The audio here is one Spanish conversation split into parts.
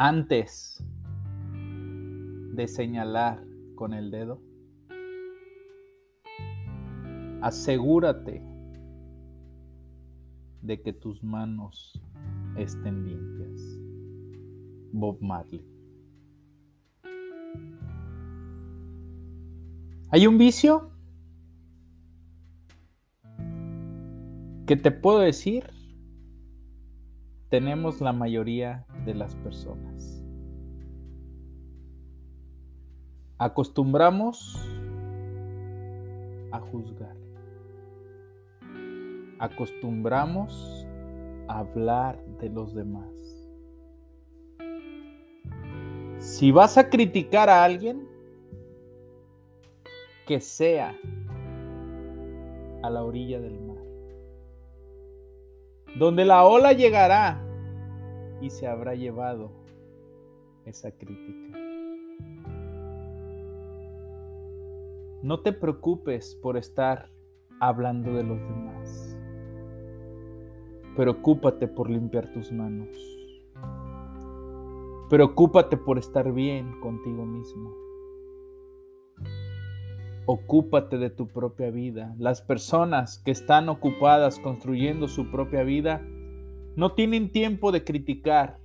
Antes de señalar con el dedo, asegúrate de que tus manos estén limpias. Bob Marley. ¿Hay un vicio? que te puedo decir tenemos la mayoría de las personas. Acostumbramos a juzgar. Acostumbramos a hablar de los demás. Si vas a criticar a alguien, que sea a la orilla del mar donde la ola llegará y se habrá llevado esa crítica. No te preocupes por estar hablando de los demás. Preocúpate por limpiar tus manos. Preocúpate por estar bien contigo mismo. Ocúpate de tu propia vida. Las personas que están ocupadas construyendo su propia vida no tienen tiempo de criticar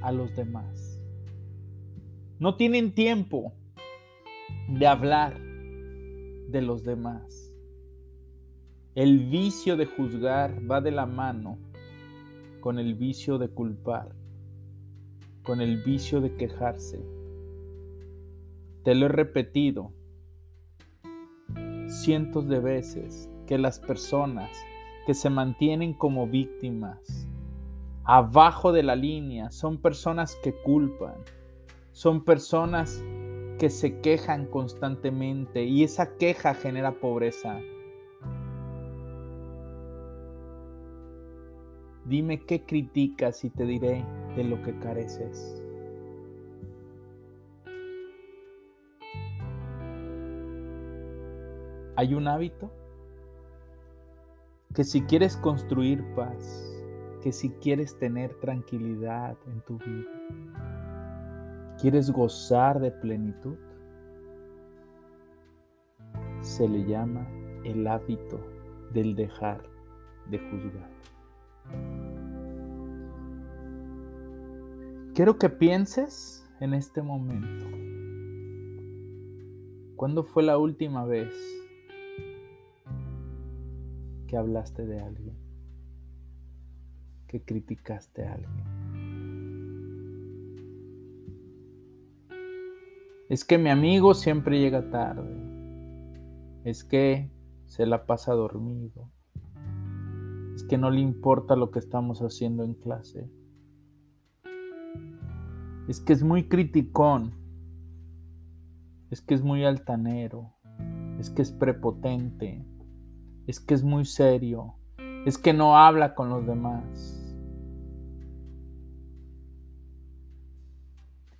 a los demás. No tienen tiempo de hablar de los demás. El vicio de juzgar va de la mano con el vicio de culpar, con el vicio de quejarse te lo he repetido cientos de veces que las personas que se mantienen como víctimas abajo de la línea son personas que culpan, son personas que se quejan constantemente y esa queja genera pobreza. Dime qué criticas y te diré de lo que careces. hay un hábito que si quieres construir paz, que si quieres tener tranquilidad en tu vida, quieres gozar de plenitud, se le llama el hábito del dejar de juzgar. Quiero que pienses en este momento. ¿Cuándo fue la última vez que hablaste de alguien, que criticaste a alguien. Es que mi amigo siempre llega tarde. Es que se la pasa dormido. Es que no le importa lo que estamos haciendo en clase. Es que es muy criticón. Es que es muy altanero. Es que es prepotente es que es muy serio, es que no habla con los demás.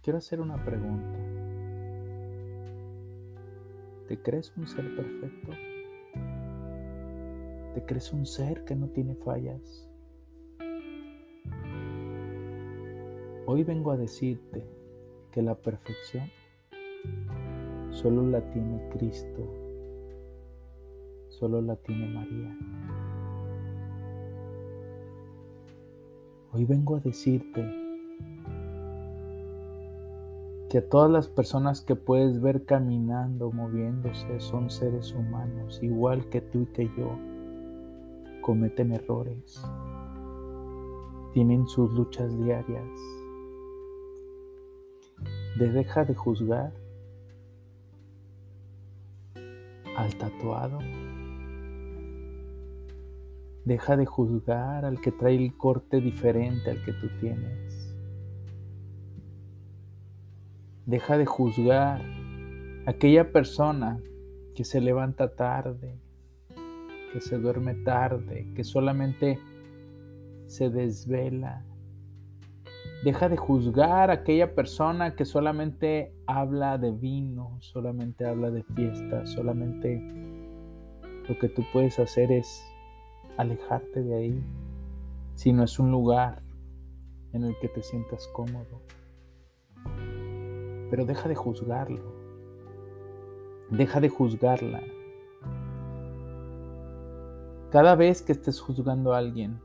Quiero hacer una pregunta. ¿Te crees un ser perfecto? ¿Te crees un ser que no tiene fallas? Hoy vengo a decirte que la perfección solo la tiene Cristo solo la tiene María. Hoy vengo a decirte que a todas las personas que puedes ver caminando, moviéndose, son seres humanos, igual que tú y que yo. Cometen errores, tienen sus luchas diarias. De deja de juzgar al tatuado Deja de juzgar al que trae el corte diferente al que tú tienes. Deja de juzgar a aquella persona que se levanta tarde, que se duerme tarde, que solamente se desvela. Deja de juzgar a aquella persona que solamente habla de vino, solamente habla de fiesta, solamente lo que tú puedes hacer es alejarte de ahí, si no es un lugar en el que te sientas cómodo. Pero deja de juzgarlo, deja de juzgarla. Cada vez que estés juzgando a alguien,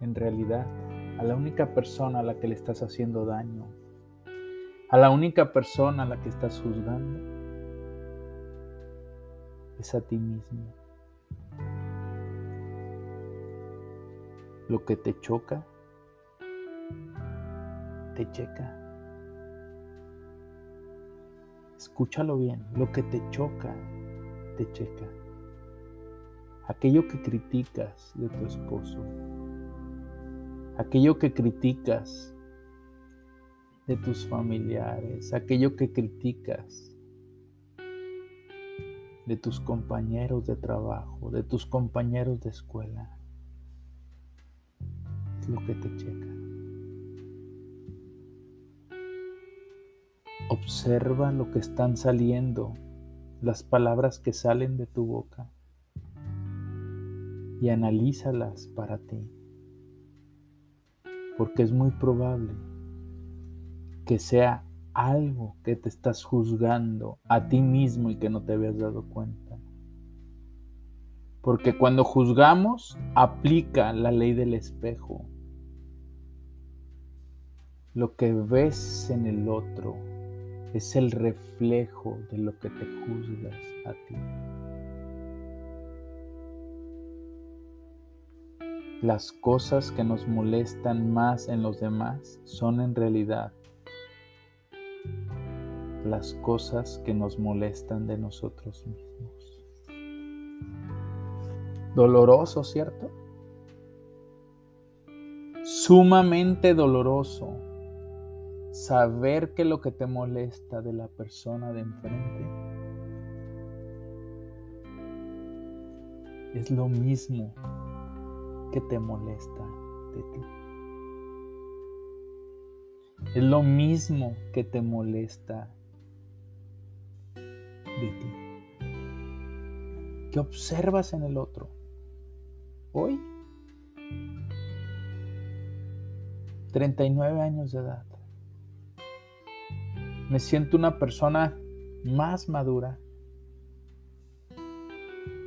en realidad, a la única persona a la que le estás haciendo daño, a la única persona a la que estás juzgando, es a ti mismo. Lo que te choca, te checa. Escúchalo bien, lo que te choca, te checa. Aquello que criticas de tu esposo, aquello que criticas de tus familiares, aquello que criticas de tus compañeros de trabajo, de tus compañeros de escuela lo que te checa. Observa lo que están saliendo, las palabras que salen de tu boca y analízalas para ti. Porque es muy probable que sea algo que te estás juzgando a ti mismo y que no te habías dado cuenta. Porque cuando juzgamos, aplica la ley del espejo. Lo que ves en el otro es el reflejo de lo que te juzgas a ti. Las cosas que nos molestan más en los demás son en realidad las cosas que nos molestan de nosotros mismos. Doloroso, ¿cierto? Sumamente doloroso saber que lo que te molesta de la persona de enfrente es lo mismo que te molesta de ti. Es lo mismo que te molesta de ti. ¿Qué observas en el otro? Hoy, 39 años de edad me siento una persona más madura,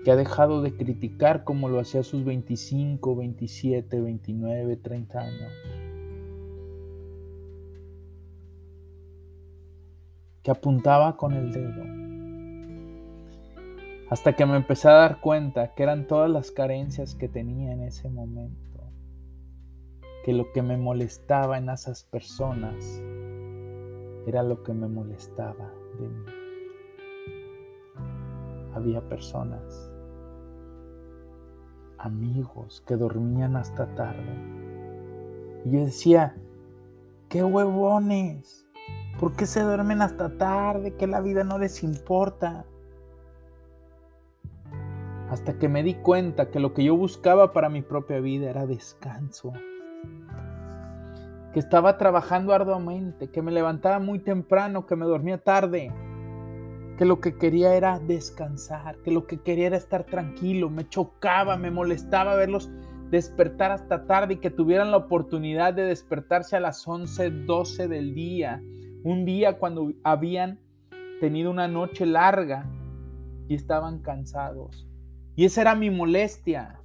que ha dejado de criticar como lo hacía a sus 25, 27, 29, 30 años. Que apuntaba con el dedo. Hasta que me empecé a dar cuenta que eran todas las carencias que tenía en ese momento. Que lo que me molestaba en esas personas era lo que me molestaba de mí. Había personas, amigos que dormían hasta tarde. Y yo decía, qué huevones, ¿por qué se duermen hasta tarde? Que la vida no les importa. Hasta que me di cuenta que lo que yo buscaba para mi propia vida era descanso que estaba trabajando arduamente, que me levantaba muy temprano, que me dormía tarde, que lo que quería era descansar, que lo que quería era estar tranquilo, me chocaba, me molestaba verlos despertar hasta tarde y que tuvieran la oportunidad de despertarse a las 11, 12 del día, un día cuando habían tenido una noche larga y estaban cansados. Y esa era mi molestia.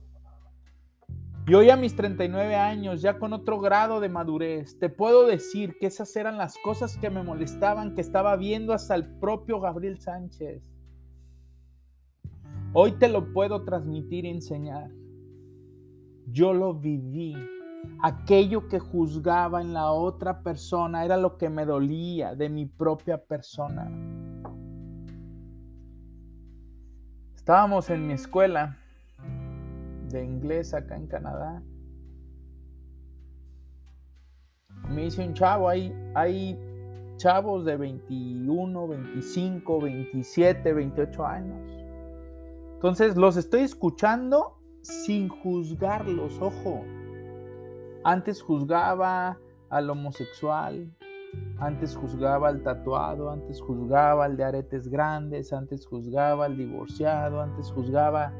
Y hoy a mis 39 años, ya con otro grado de madurez, te puedo decir que esas eran las cosas que me molestaban, que estaba viendo hasta el propio Gabriel Sánchez. Hoy te lo puedo transmitir y enseñar. Yo lo viví. Aquello que juzgaba en la otra persona era lo que me dolía de mi propia persona. Estábamos en mi escuela de inglés acá en Canadá. Me dice un chavo, hay, hay chavos de 21, 25, 27, 28 años. Entonces los estoy escuchando sin juzgarlos, ojo. Antes juzgaba al homosexual, antes juzgaba al tatuado, antes juzgaba al de aretes grandes, antes juzgaba al divorciado, antes juzgaba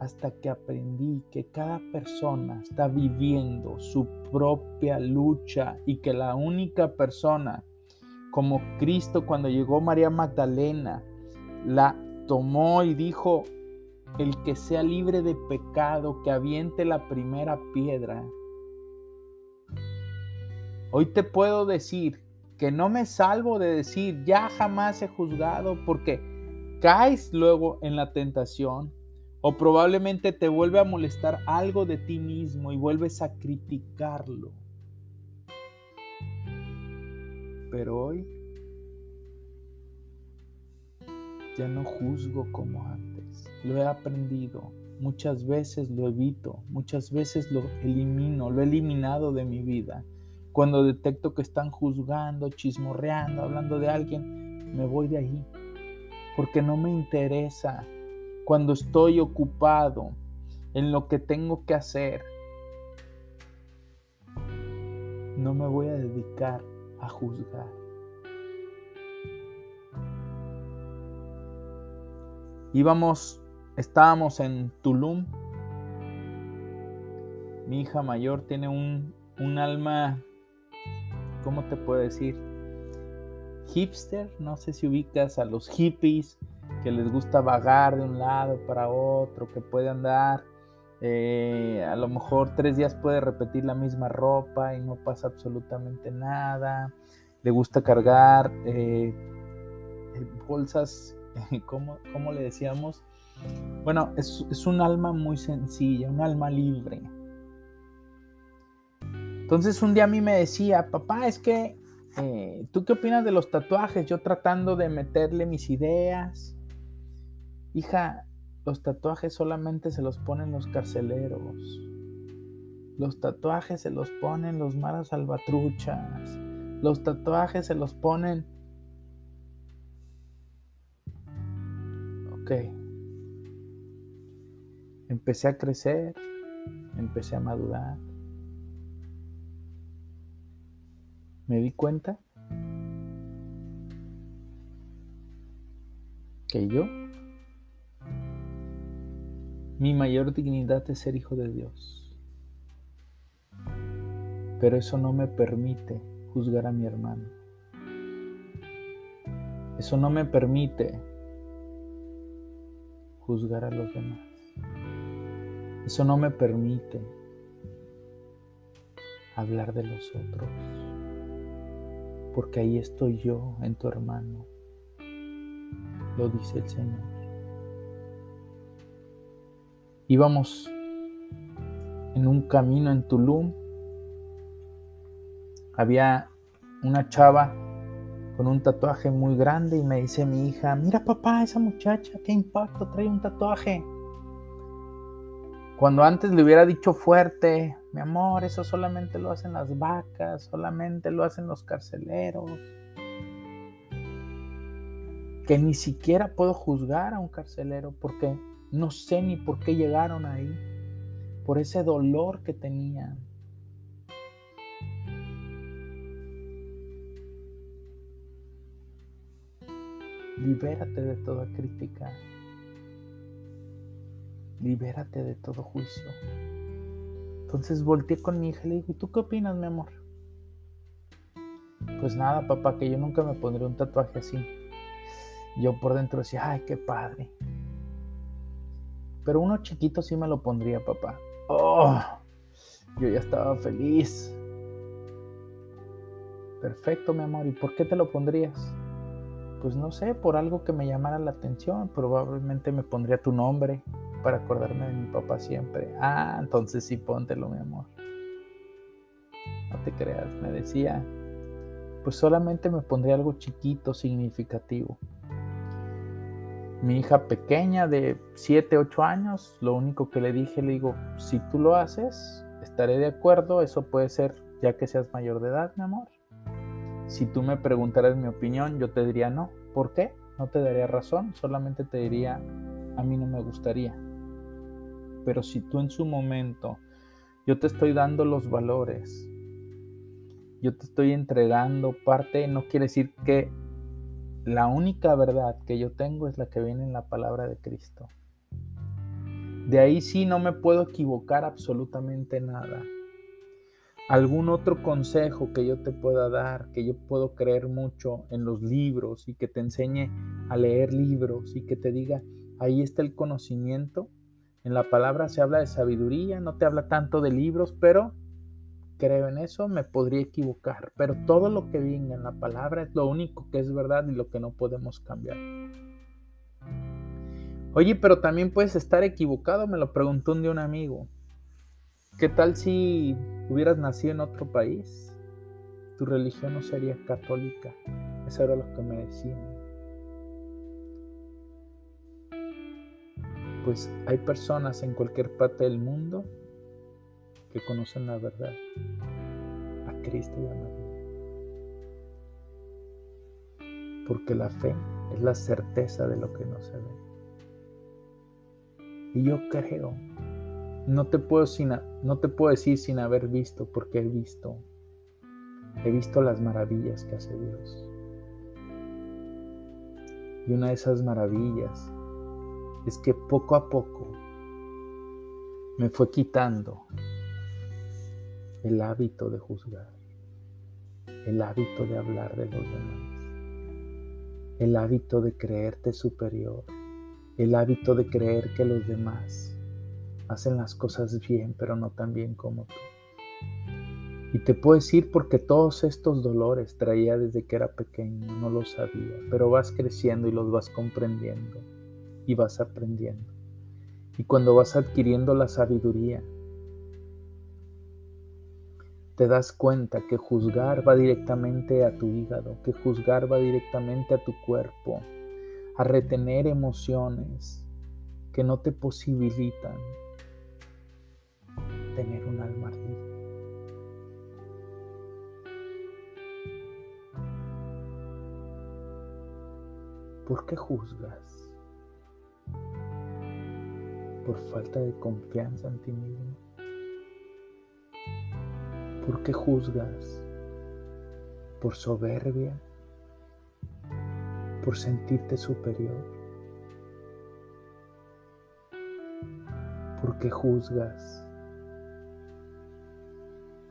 hasta que aprendí que cada persona está viviendo su propia lucha y que la única persona como Cristo cuando llegó María Magdalena la tomó y dijo, el que sea libre de pecado, que aviente la primera piedra. Hoy te puedo decir que no me salvo de decir, ya jamás he juzgado, porque caes luego en la tentación o probablemente te vuelve a molestar algo de ti mismo y vuelves a criticarlo. Pero hoy ya no juzgo como antes. Lo he aprendido. Muchas veces lo evito, muchas veces lo elimino, lo he eliminado de mi vida. Cuando detecto que están juzgando, chismorreando, hablando de alguien, me voy de ahí. Porque no me interesa cuando estoy ocupado en lo que tengo que hacer, no me voy a dedicar a juzgar. Íbamos, estábamos en Tulum. Mi hija mayor tiene un, un alma, ¿cómo te puedo decir? Hipster, no sé si ubicas a los hippies, que les gusta vagar de un lado para otro, que puede andar, eh, a lo mejor tres días puede repetir la misma ropa y no pasa absolutamente nada, le gusta cargar eh, eh, bolsas, ¿cómo, ¿cómo, le decíamos? Bueno, es, es un alma muy sencilla, un alma libre. Entonces un día a mí me decía, papá, es que ¿tú qué opinas de los tatuajes? Yo tratando de meterle mis ideas, Hija, los tatuajes solamente se los ponen los carceleros. Los tatuajes se los ponen los maras salvatruchas. Los tatuajes se los ponen... Ok. Empecé a crecer, empecé a madurar. Me di cuenta que yo mi mayor dignidad es ser hijo de Dios. Pero eso no me permite juzgar a mi hermano. Eso no me permite juzgar a los demás. Eso no me permite hablar de los otros. Porque ahí estoy yo en tu hermano. Lo dice el Señor. Íbamos en un camino en Tulum. Había una chava con un tatuaje muy grande y me dice mi hija, mira papá, esa muchacha, qué impacto, trae un tatuaje. Cuando antes le hubiera dicho fuerte, mi amor, eso solamente lo hacen las vacas, solamente lo hacen los carceleros. Que ni siquiera puedo juzgar a un carcelero porque no sé ni por qué llegaron ahí, por ese dolor que tenían. Libérate de toda crítica. Libérate de todo juicio. Entonces volteé con mi hija y le dije, ¿y tú qué opinas, mi amor? Pues nada, papá, que yo nunca me pondré un tatuaje así. Yo por dentro decía, ay, qué padre. Pero uno chiquito sí me lo pondría, papá. Oh, yo ya estaba feliz. Perfecto, mi amor. ¿Y por qué te lo pondrías? Pues no sé, por algo que me llamara la atención. Probablemente me pondría tu nombre para acordarme de mi papá siempre. Ah, entonces sí, póntelo, mi amor. No te creas, me decía. Pues solamente me pondría algo chiquito, significativo. Mi hija pequeña de 7, 8 años, lo único que le dije, le digo, si tú lo haces, estaré de acuerdo, eso puede ser ya que seas mayor de edad, mi amor. Si tú me preguntaras mi opinión, yo te diría no. ¿Por qué? No te daría razón, solamente te diría, a mí no me gustaría. Pero si tú en su momento, yo te estoy dando los valores, yo te estoy entregando parte, no quiere decir que la única verdad que yo tengo es la que viene en la palabra de Cristo. De ahí sí no me puedo equivocar absolutamente nada. Algún otro consejo que yo te pueda dar, que yo puedo creer mucho en los libros y que te enseñe a leer libros y que te diga, ahí está el conocimiento. En la palabra se habla de sabiduría, no te habla tanto de libros, pero creo en eso, me podría equivocar, pero todo lo que venga en la palabra es lo único que es verdad y lo que no podemos cambiar. Oye, pero también puedes estar equivocado, me lo preguntó un día un amigo. ¿Qué tal si hubieras nacido en otro país? Tu religión no sería católica. Eso era lo que me decían. Pues hay personas en cualquier parte del mundo que conocen la verdad, a Cristo y a María. Porque la fe es la certeza de lo que no se ve. Y yo creo, no te puedo, sin, no te puedo decir sin haber visto, porque he visto, he visto las maravillas que hace Dios. Y una de esas maravillas es que poco a poco me fue quitando el hábito de juzgar, el hábito de hablar de los demás, el hábito de creerte superior, el hábito de creer que los demás hacen las cosas bien, pero no tan bien como tú. Y te puedo decir porque todos estos dolores traía desde que era pequeño, no lo sabía, pero vas creciendo y los vas comprendiendo y vas aprendiendo. Y cuando vas adquiriendo la sabiduría, te das cuenta que juzgar va directamente a tu hígado, que juzgar va directamente a tu cuerpo, a retener emociones que no te posibilitan tener un alma libre. ¿Por qué juzgas? ¿Por falta de confianza en ti mismo? ¿Por qué juzgas? ¿Por soberbia? ¿Por sentirte superior? ¿Por qué juzgas?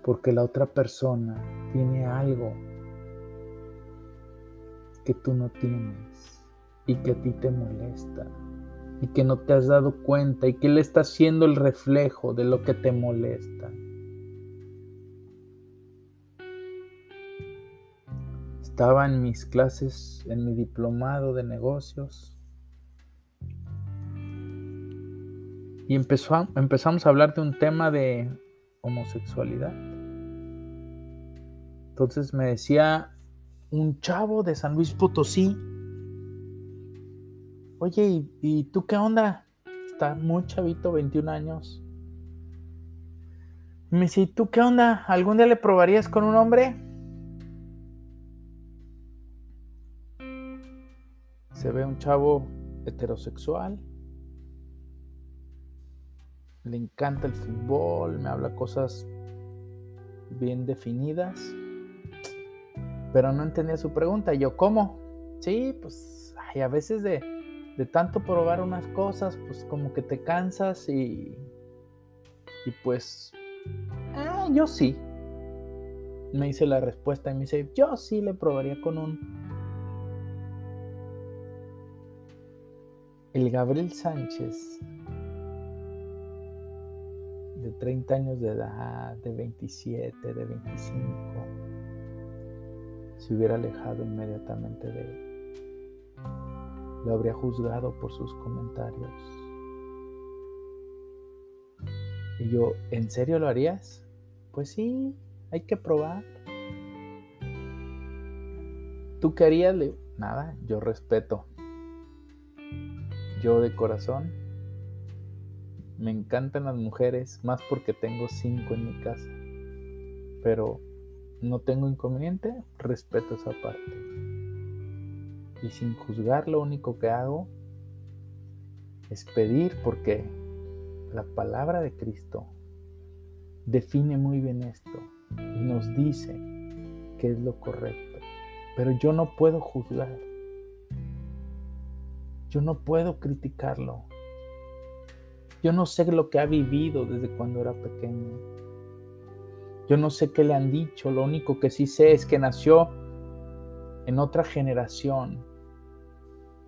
Porque la otra persona tiene algo que tú no tienes y que a ti te molesta y que no te has dado cuenta y que él está siendo el reflejo de lo que te molesta. Estaba en mis clases, en mi diplomado de negocios. Y empezó empezamos a hablar de un tema de homosexualidad. Entonces me decía un chavo de San Luis Potosí, oye, ¿y, ¿y, tú qué onda? Está muy chavito, 21 años. Me dice, ¿y tú qué onda? ¿Algún día le probarías con un hombre? Se ve un chavo heterosexual. Le encanta el fútbol, me habla cosas bien definidas. Pero no entendía su pregunta. Y yo, ¿cómo? Sí, pues a veces de, de tanto probar unas cosas, pues como que te cansas y, y pues, ah, yo sí. Me hice la respuesta y me dice, yo sí le probaría con un El Gabriel Sánchez, de 30 años de edad, de 27, de 25, se hubiera alejado inmediatamente de él. Lo habría juzgado por sus comentarios. Y yo, ¿en serio lo harías? Pues sí, hay que probar. ¿Tú qué harías? Nada, yo respeto yo de corazón me encantan las mujeres más porque tengo cinco en mi casa. Pero no tengo inconveniente, respeto esa parte. Y sin juzgar lo único que hago es pedir porque la palabra de Cristo define muy bien esto y nos dice que es lo correcto. Pero yo no puedo juzgar. Yo no puedo criticarlo. Yo no sé lo que ha vivido desde cuando era pequeño. Yo no sé qué le han dicho. Lo único que sí sé es que nació en otra generación,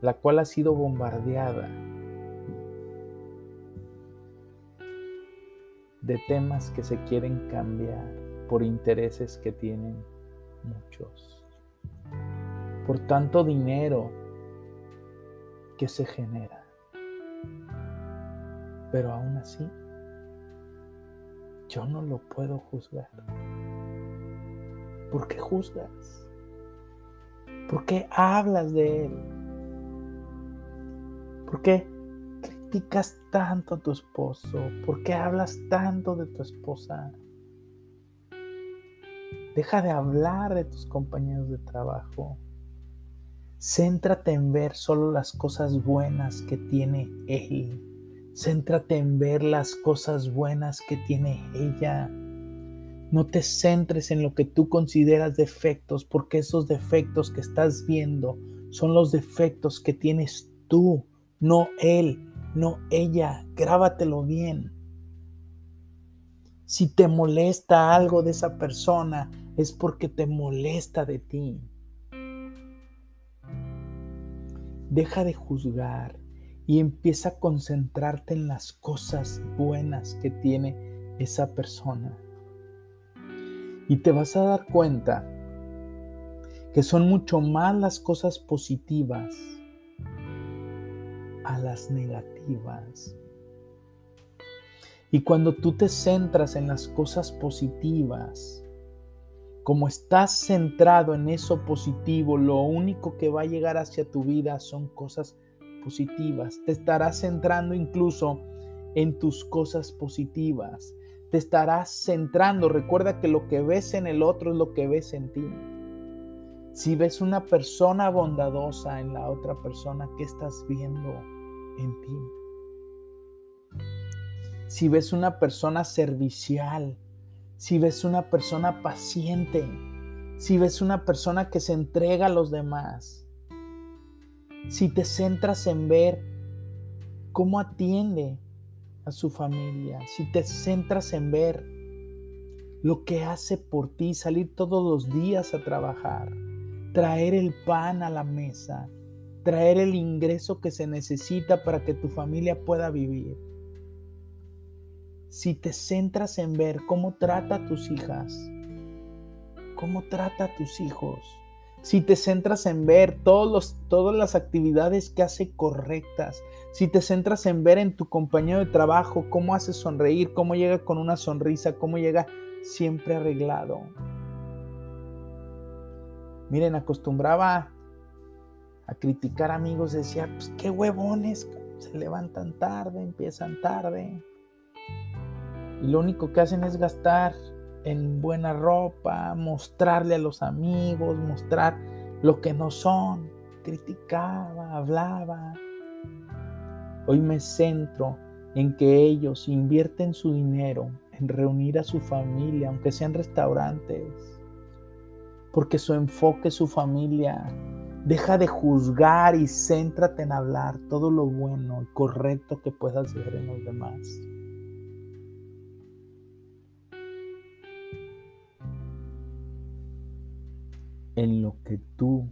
la cual ha sido bombardeada de temas que se quieren cambiar por intereses que tienen muchos, por tanto dinero que se genera. Pero aún así, yo no lo puedo juzgar. ¿Por qué juzgas? ¿Por qué hablas de él? ¿Por qué criticas tanto a tu esposo? ¿Por qué hablas tanto de tu esposa? Deja de hablar de tus compañeros de trabajo. Céntrate en ver solo las cosas buenas que tiene Él. Céntrate en ver las cosas buenas que tiene ella. No te centres en lo que tú consideras defectos, porque esos defectos que estás viendo son los defectos que tienes tú, no Él, no ella. Grábatelo bien. Si te molesta algo de esa persona, es porque te molesta de ti. Deja de juzgar y empieza a concentrarte en las cosas buenas que tiene esa persona. Y te vas a dar cuenta que son mucho más las cosas positivas a las negativas. Y cuando tú te centras en las cosas positivas, como estás centrado en eso positivo, lo único que va a llegar hacia tu vida son cosas positivas. Te estarás centrando incluso en tus cosas positivas. Te estarás centrando. Recuerda que lo que ves en el otro es lo que ves en ti. Si ves una persona bondadosa en la otra persona, ¿qué estás viendo en ti? Si ves una persona servicial, si ves una persona paciente, si ves una persona que se entrega a los demás, si te centras en ver cómo atiende a su familia, si te centras en ver lo que hace por ti, salir todos los días a trabajar, traer el pan a la mesa, traer el ingreso que se necesita para que tu familia pueda vivir si te centras en ver cómo trata a tus hijas, cómo trata a tus hijos, si te centras en ver todos todas las actividades que hace correctas, si te centras en ver en tu compañero de trabajo cómo hace sonreír, cómo llega con una sonrisa, cómo llega siempre arreglado. Miren, acostumbraba a criticar amigos, decía, pues qué huevones, se levantan tarde, empiezan tarde. Y lo único que hacen es gastar en buena ropa, mostrarle a los amigos, mostrar lo que no son. Criticaba, hablaba. Hoy me centro en que ellos invierten su dinero en reunir a su familia, aunque sean restaurantes, porque su enfoque es su familia. Deja de juzgar y céntrate en hablar todo lo bueno y correcto que puedas ver en los demás. En lo que tú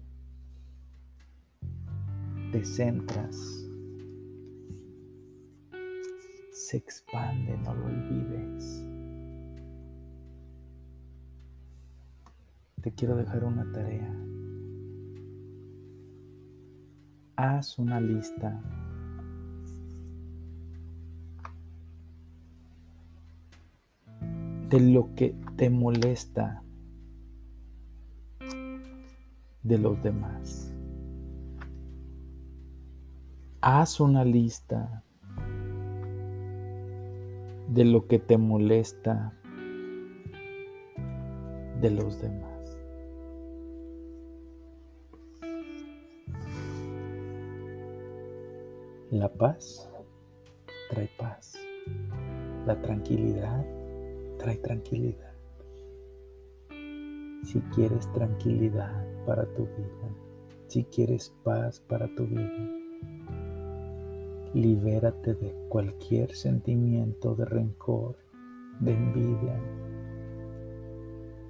te centras se expande, no lo olvides. Te quiero dejar una tarea. Haz una lista de lo que te molesta de los demás. haz una lista de lo que te molesta de los demás. La paz trae paz. La tranquilidad trae tranquilidad. Si quieres tranquilidad para tu vida, si quieres paz para tu vida, libérate de cualquier sentimiento de rencor, de envidia.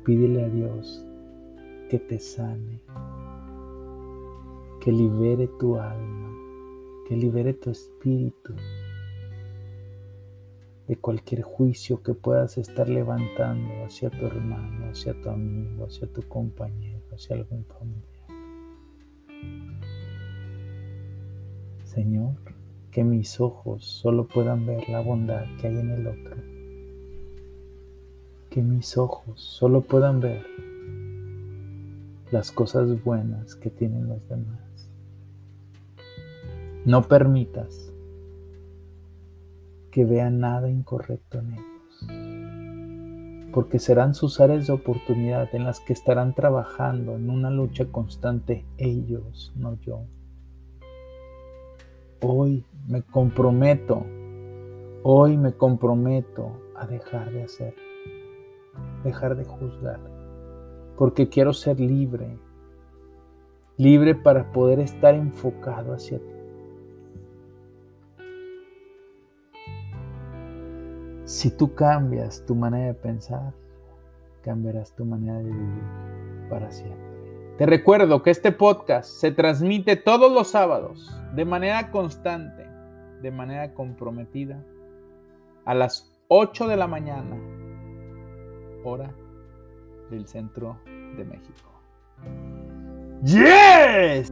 Pídele a Dios que te sane, que libere tu alma que libere tu espíritu de cualquier juicio que puedas estar levantando hacia tu hermano, hacia tu amigo, hacia tu compañero, hacia algún familiar. Señor, que mis ojos solo puedan ver la bondad que hay en el otro. Que mis ojos solo puedan ver las cosas buenas que tienen los demás. No permitas que vean nada incorrecto en ellos, porque serán sus áreas de oportunidad en las que estarán trabajando en una lucha constante ellos, no yo. Hoy me comprometo, hoy me comprometo a dejar de hacer, dejar de juzgar, porque quiero ser libre, libre para poder estar enfocado hacia ti Si tú cambias tu manera de pensar, cambiarás tu manera de vivir para siempre. Te recuerdo que este podcast se transmite todos los sábados de manera constante, de manera comprometida, a las 8 de la mañana, hora del centro de México. ¡Yes!